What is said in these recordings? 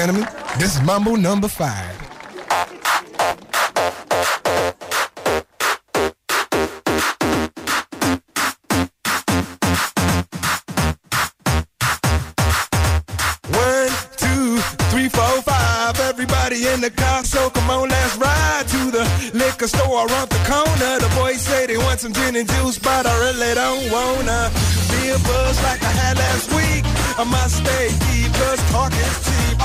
Gentlemen, this is Mambo number five. One, two, three, four, five. Everybody in the car, so come on, let's ride to the liquor store around the corner. The boys say they want some gin and juice, but I really don't wanna be a buzz like I had last week. I must stay deep, cause talk is cheap.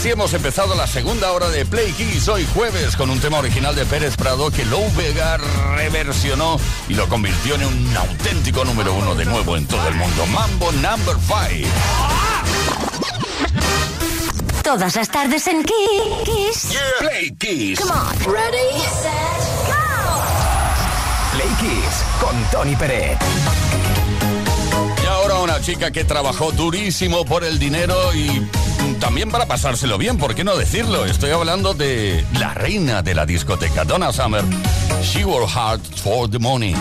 Así hemos empezado la segunda hora de Play Kiss hoy jueves con un tema original de Pérez Prado que Lou Vega reversionó y lo convirtió en un auténtico número uno de nuevo en todo el mundo. Mambo Number 5. Todas las tardes en Kiss. Play Kiss. Come on. Ready, set, go. Play Kiss con Tony Pérez. Chica que trabajó durísimo por el dinero y también para pasárselo bien, ¿por qué no decirlo? Estoy hablando de la reina de la discoteca, Donna Summer. She worked hard for the money.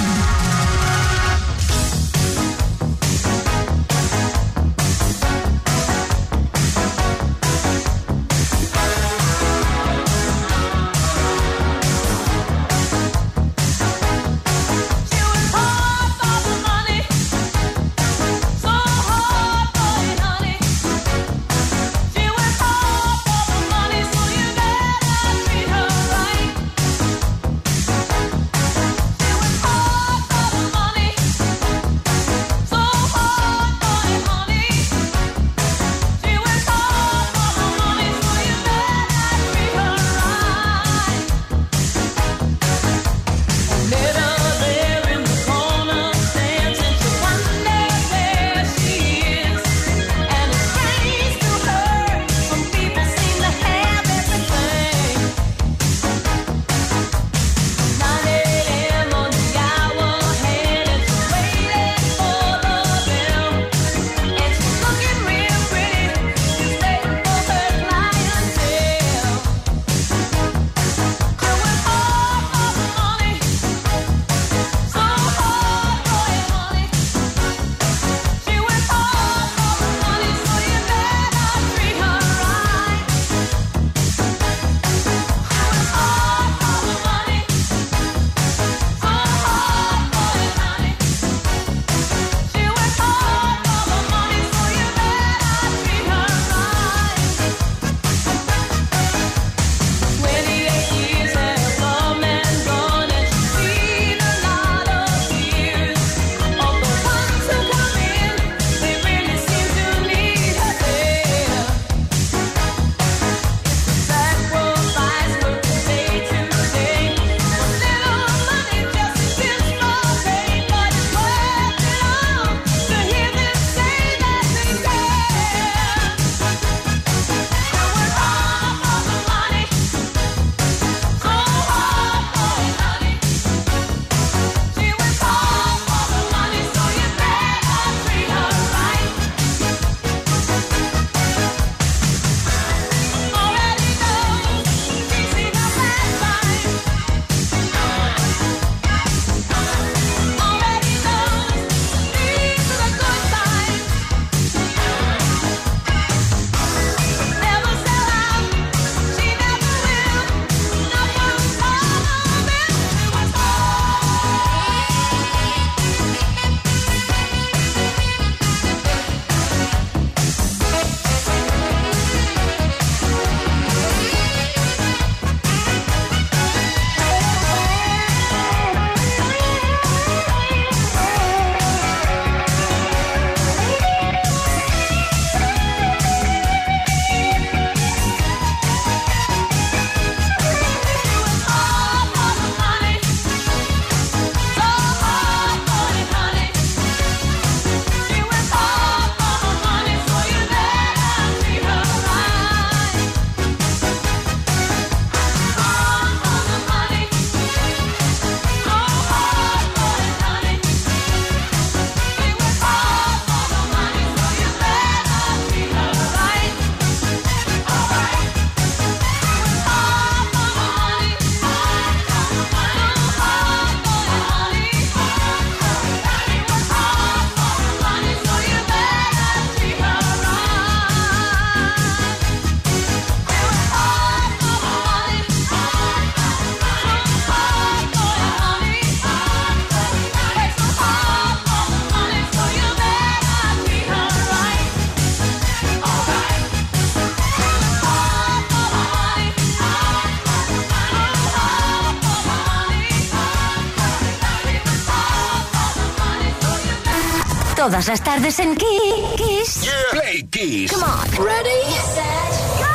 Todas las tardes en Kiss. Play Kiss. Come on. Ready, set, go.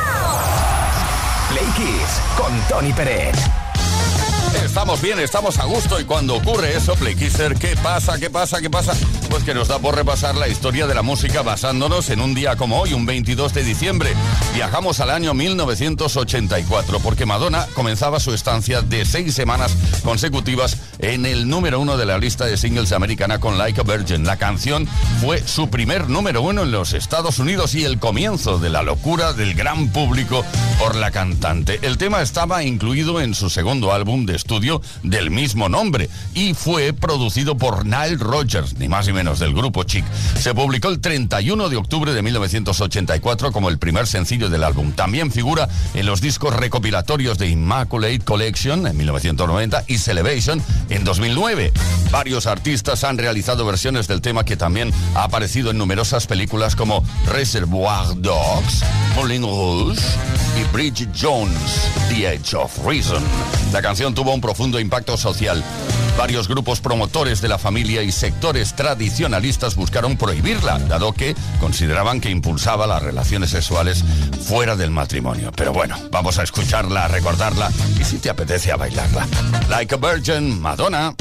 Play Kiss con Tony Pérez. Estamos bien, estamos a gusto y cuando ocurre eso, Playkisser, ¿qué pasa? ¿Qué pasa? ¿Qué pasa? Pues que nos da por repasar la historia de la música basándonos en un día como hoy, un 22 de diciembre. Viajamos al año 1984 porque Madonna comenzaba su estancia de seis semanas consecutivas en el número uno de la lista de singles americana con Like a Virgin. La canción fue su primer número uno en los Estados Unidos y el comienzo de la locura del gran público por la cantante. El tema estaba incluido en su segundo álbum de estudio del mismo nombre y fue producido por Nile Rodgers, ni más ni menos del grupo Chic. Se publicó el 31 de octubre de 1984 como el primer sencillo del álbum. También figura en los discos recopilatorios de Immaculate Collection en 1990 y Celebration en 2009. Varios artistas han realizado versiones del tema que también ha aparecido en numerosas películas como Reservoir Dogs, Moulin Rouge y Bridget Jones, The Edge of Reason. La canción tuvo un profundo impacto social. Varios grupos promotores de la familia y sectores tradicionalistas buscaron prohibirla, dado que consideraban que impulsaba las relaciones sexuales fuera del matrimonio. Pero bueno, vamos a escucharla, a recordarla y si te apetece a bailarla. Like a Virgin, Madonna.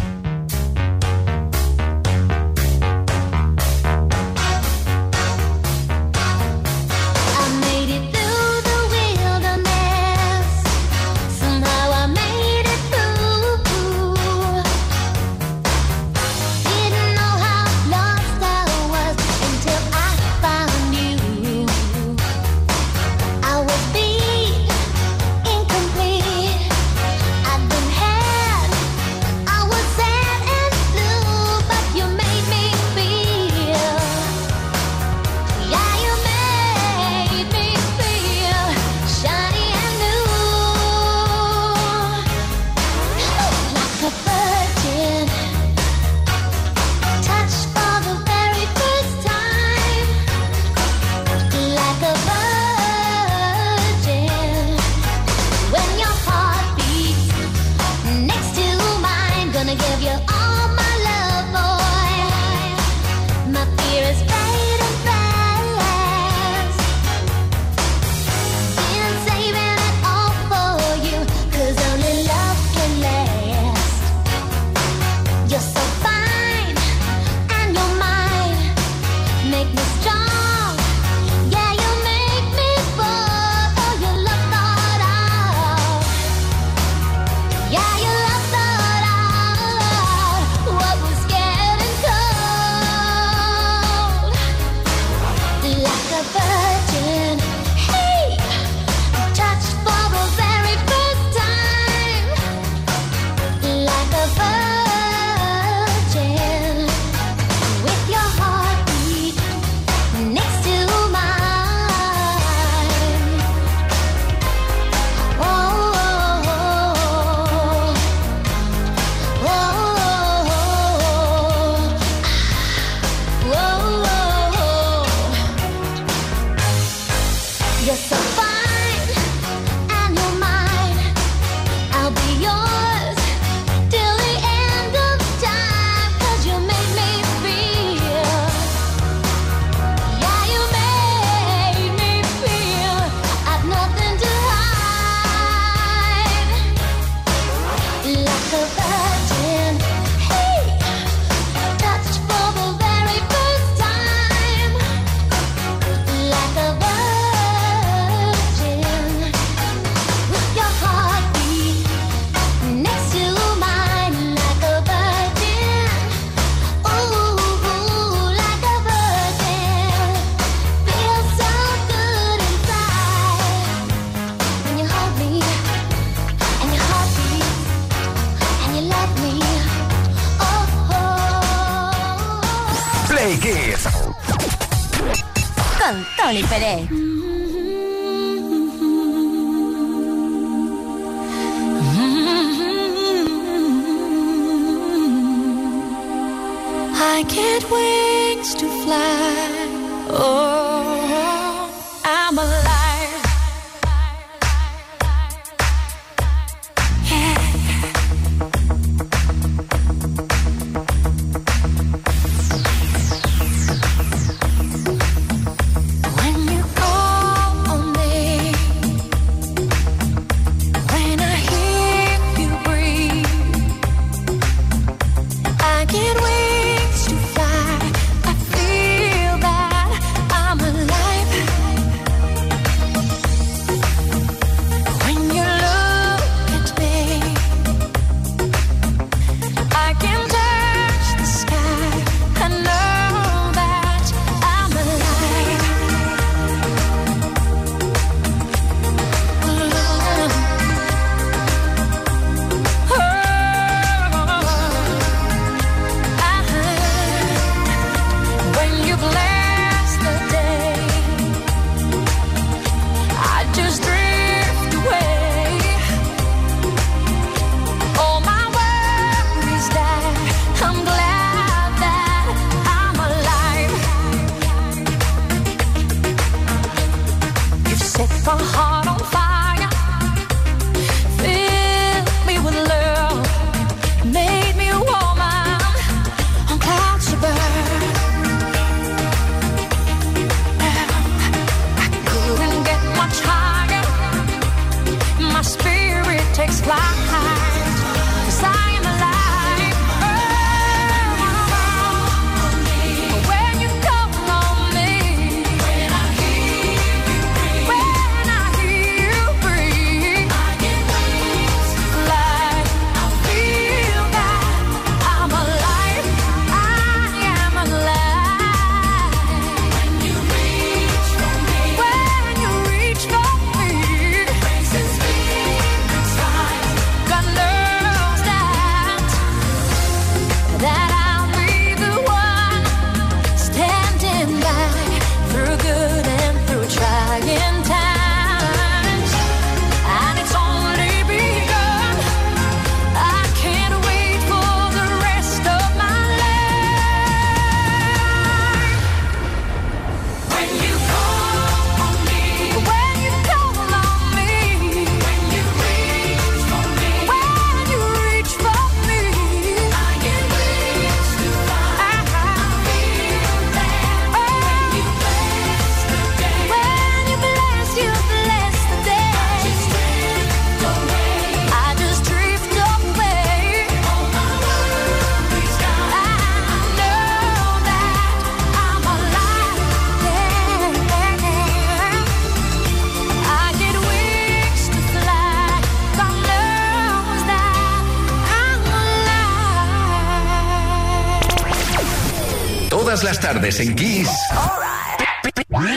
Tardes en Kiss.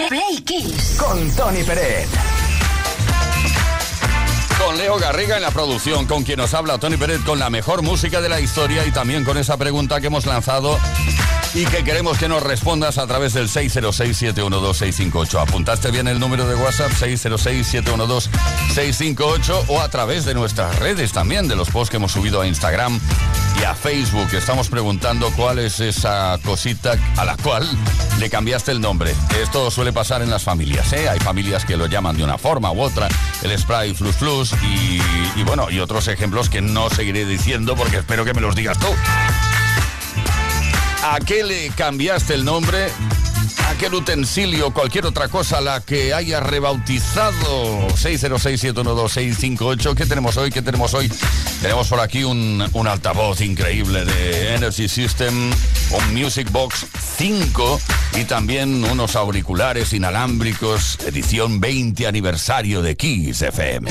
Play Kiss. Con Tony Pérez. Con Leo Garriga en la producción, con quien nos habla Tony Pérez, con la mejor música de la historia y también con esa pregunta que hemos lanzado y que queremos que nos respondas a través del 606-712-658. ¿Apuntaste bien el número de WhatsApp? 606-712-658 o a través de nuestras redes también, de los posts que hemos subido a Instagram y a Facebook. Estamos preguntando cuál es esa cosita a la cual le cambiaste el nombre. Esto suele pasar en las familias, ¿eh? Hay familias que lo llaman de una forma u otra, el spray flus flus y, y bueno, y otros ejemplos que no seguiré diciendo porque espero que me los digas tú. ¿A qué le cambiaste el nombre? Aquel utensilio, cualquier otra cosa, la que haya rebautizado. 606-712-658. ¿Qué tenemos hoy? ¿Qué tenemos hoy? Tenemos por aquí un, un altavoz increíble de Energy System, un Music Box 5 y también unos auriculares inalámbricos, edición 20 aniversario de Kiss FM.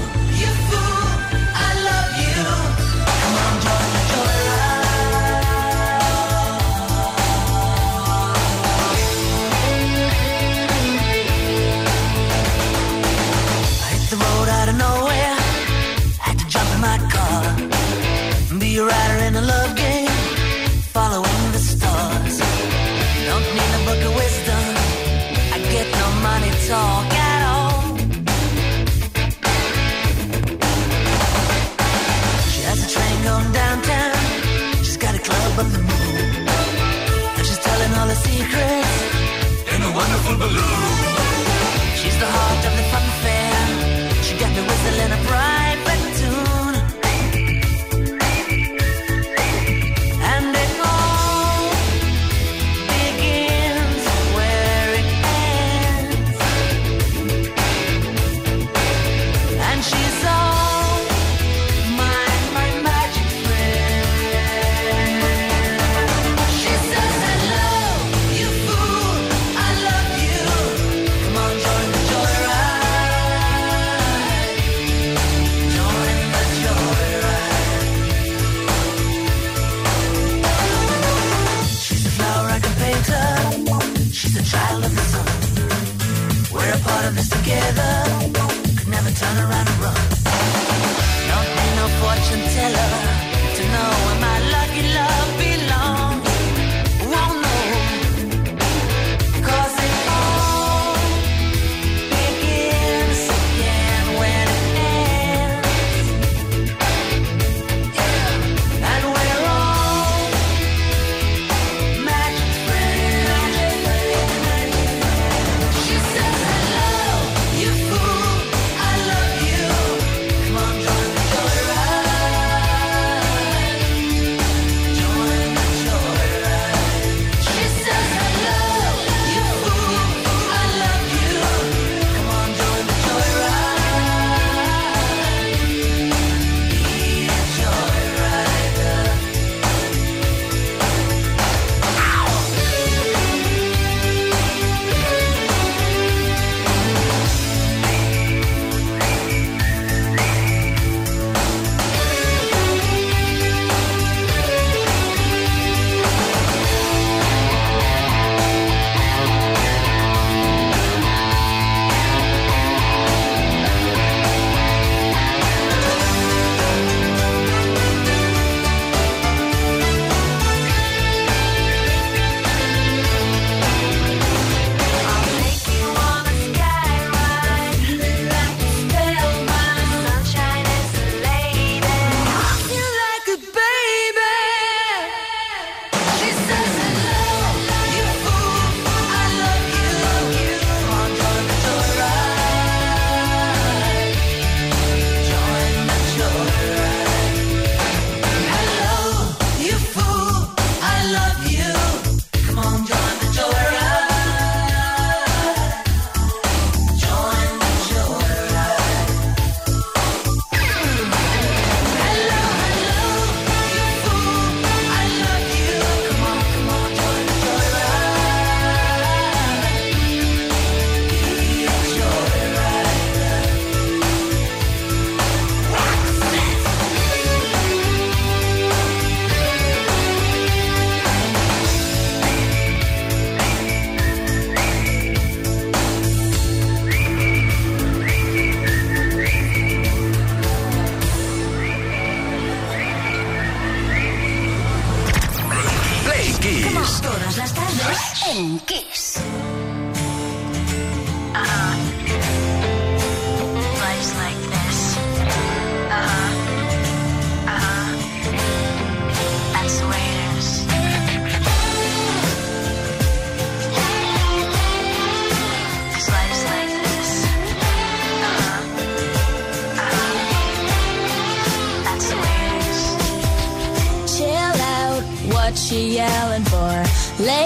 Baloo.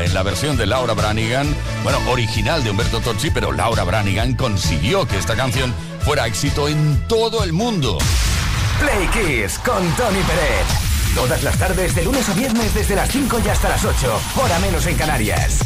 En la versión de Laura Branigan, bueno, original de Humberto Tocci, pero Laura Branigan consiguió que esta canción fuera éxito en todo el mundo. Play Kiss con Tony Pérez. Todas las tardes, de lunes a viernes, desde las 5 y hasta las 8. Hora menos en Canarias.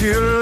A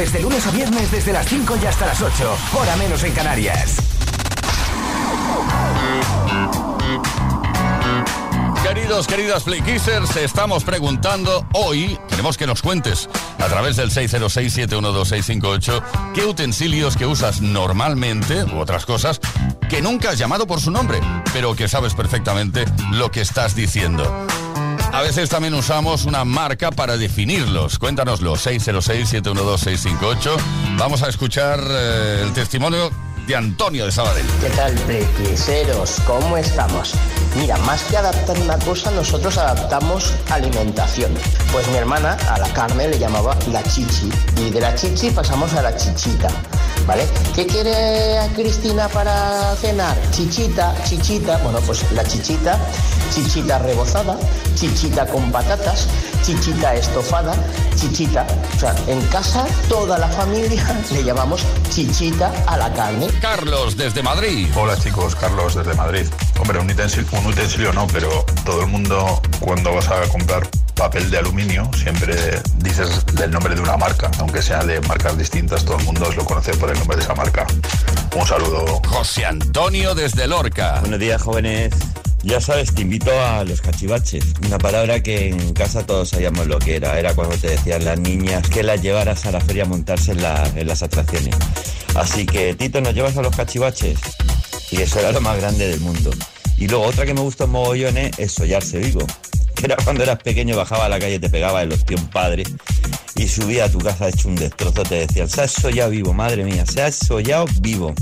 tardes, de lunes a viernes, desde las 5 y hasta las 8. Hora menos en Canarias. Queridos, queridas Playkissers, estamos preguntando hoy, queremos que nos cuentes a través del 606-712-658 qué utensilios que usas normalmente u otras cosas que nunca has llamado por su nombre, pero que sabes perfectamente lo que estás diciendo. A veces también usamos una marca para definirlos. Cuéntanoslo, 606-712-658. Vamos a escuchar eh, el testimonio de Antonio de Sabadell. ¿Qué tal, prequiseros? ¿Cómo estamos? Mira, más que adaptar una cosa, nosotros adaptamos alimentación. Pues mi hermana a la carne le llamaba la chichi y de la chichi pasamos a la chichita. ¿Vale? ¿Qué quiere Cristina para cenar? Chichita, chichita, bueno, pues la chichita, chichita rebozada, chichita con patatas, chichita estofada, chichita. O sea, en casa toda la familia le llamamos chichita a la carne. Carlos, desde Madrid. Hola chicos, Carlos desde Madrid. Hombre, un utensilio, un utensilio no, pero todo el mundo cuando vas a comprar papel de aluminio siempre dices el nombre de una marca, aunque sea de marcas distintas, todo el mundo os lo conoce por el nombre de esa marca. Un saludo. José Antonio desde Lorca. Buenos días, jóvenes. Ya sabes, te invito a los cachivaches. Una palabra que en casa todos sabíamos lo que era. Era cuando te decían las niñas que las llevaras a la feria a montarse en, la- en las atracciones. Así que, Tito, ¿nos llevas a los cachivaches? Y eso era lo más grande del mundo. Y luego otra que me gustó en mogollones es sollarse vivo. Era cuando eras pequeño, bajaba a la calle, te pegaba el ostión padre y subía a tu casa hecho un destrozo. Te decían, se ha sollado vivo, madre mía, se ha sollado vivo.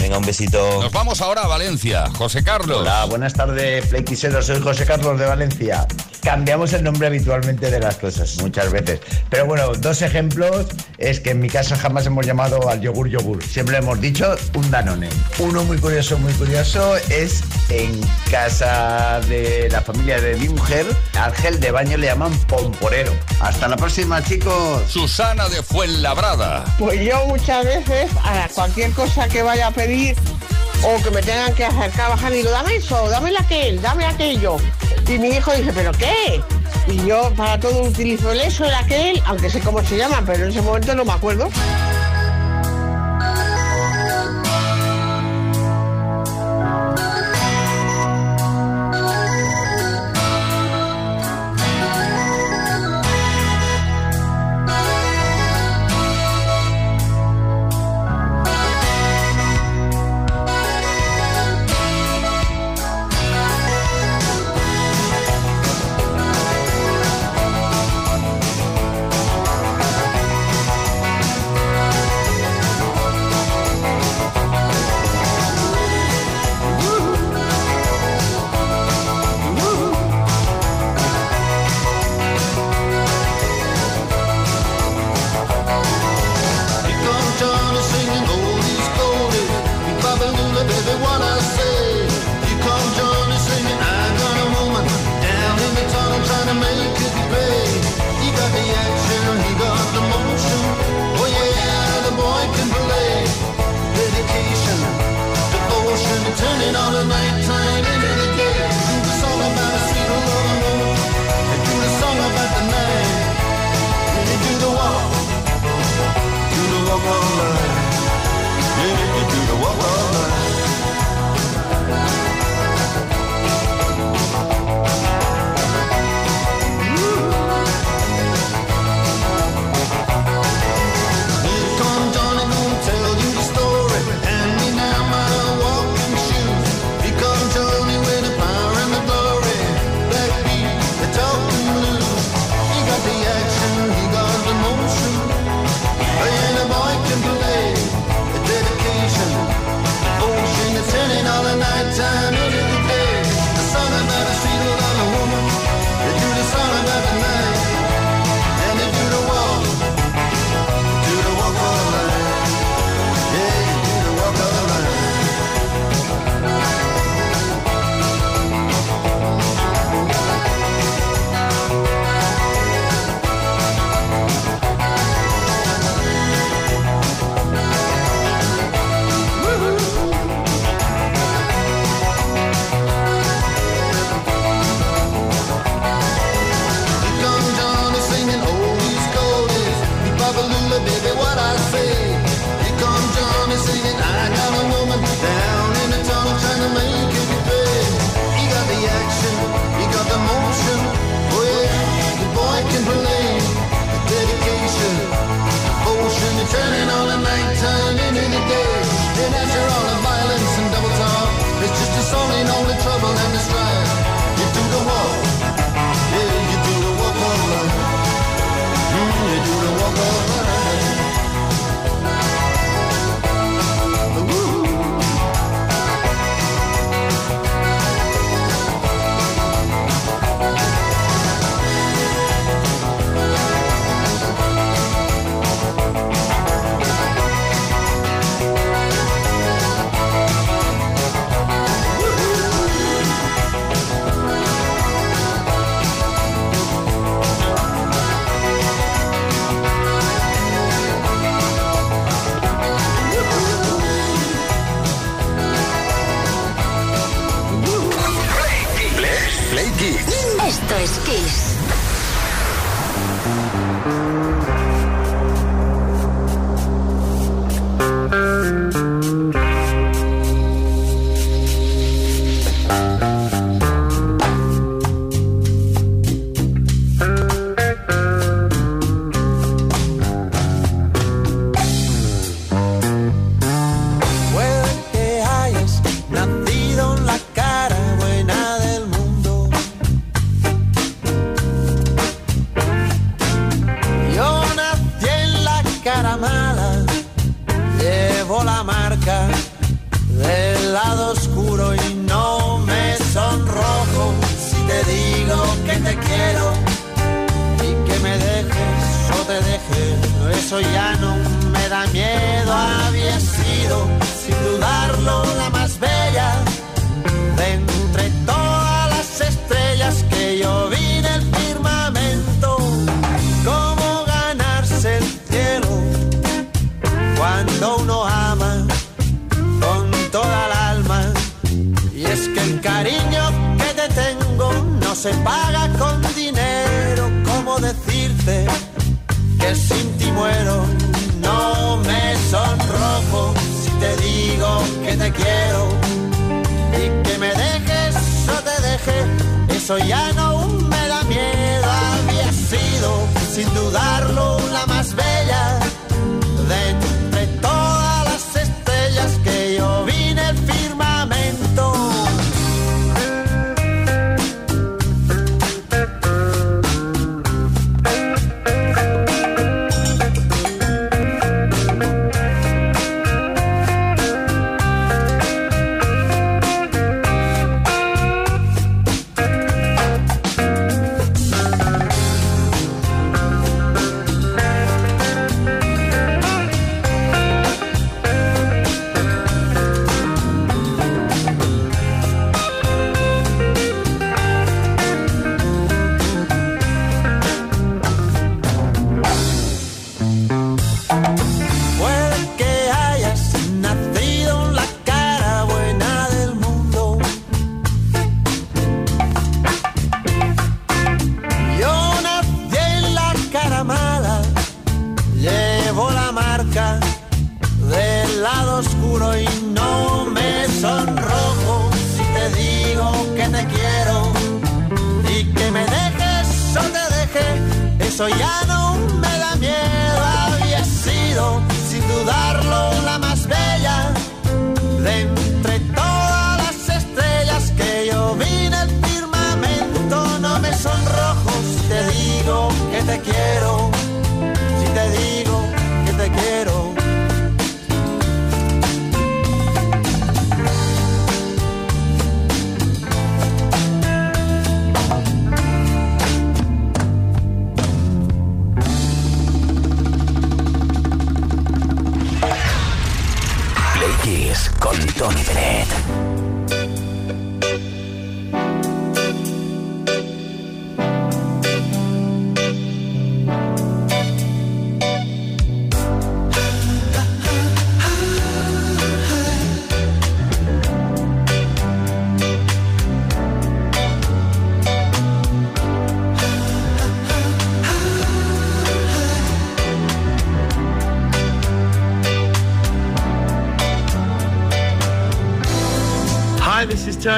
Venga, un besito. Nos vamos ahora a Valencia. José Carlos. Hola, buenas tardes, Playquiseros. Soy José Carlos de Valencia. Cambiamos el nombre habitualmente de las cosas, muchas veces. Pero bueno, dos ejemplos es que en mi casa jamás hemos llamado al yogur yogur. Siempre hemos dicho un danone. Uno muy curioso, muy curioso es en casa de la familia de mi mujer, al gel de baño le llaman pomporero. Hasta la próxima, chicos. Susana de Fuenlabrada. Pues yo muchas veces a cualquier cosa que vaya a pedir o que me tengan que acercar bajar, digo, dame eso, dame aquel, dame aquello. Y mi hijo dice, ¿pero qué? Y yo para todo utilizo el eso, el aquel, aunque sé cómo se llama, pero en ese momento no me acuerdo. se paga con dinero, ¿cómo decirte que sin ti muero? No me sonrojo si te digo que te quiero y que me dejes o te deje, eso ya no me da miedo. Había sido, sin dudarlo, la más bella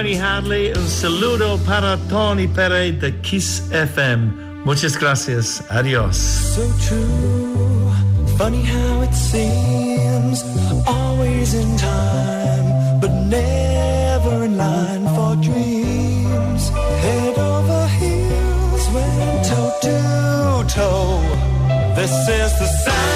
Benny Hadley. Un saludo para Tony Pere de Kiss FM. Muchas gracias. Adios. So true. Funny how it seems. Always in time, but never in line for dreams. Head over heels, went toe to toe. This is the sound.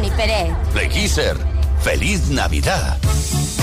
Tony. Feliz Navidad.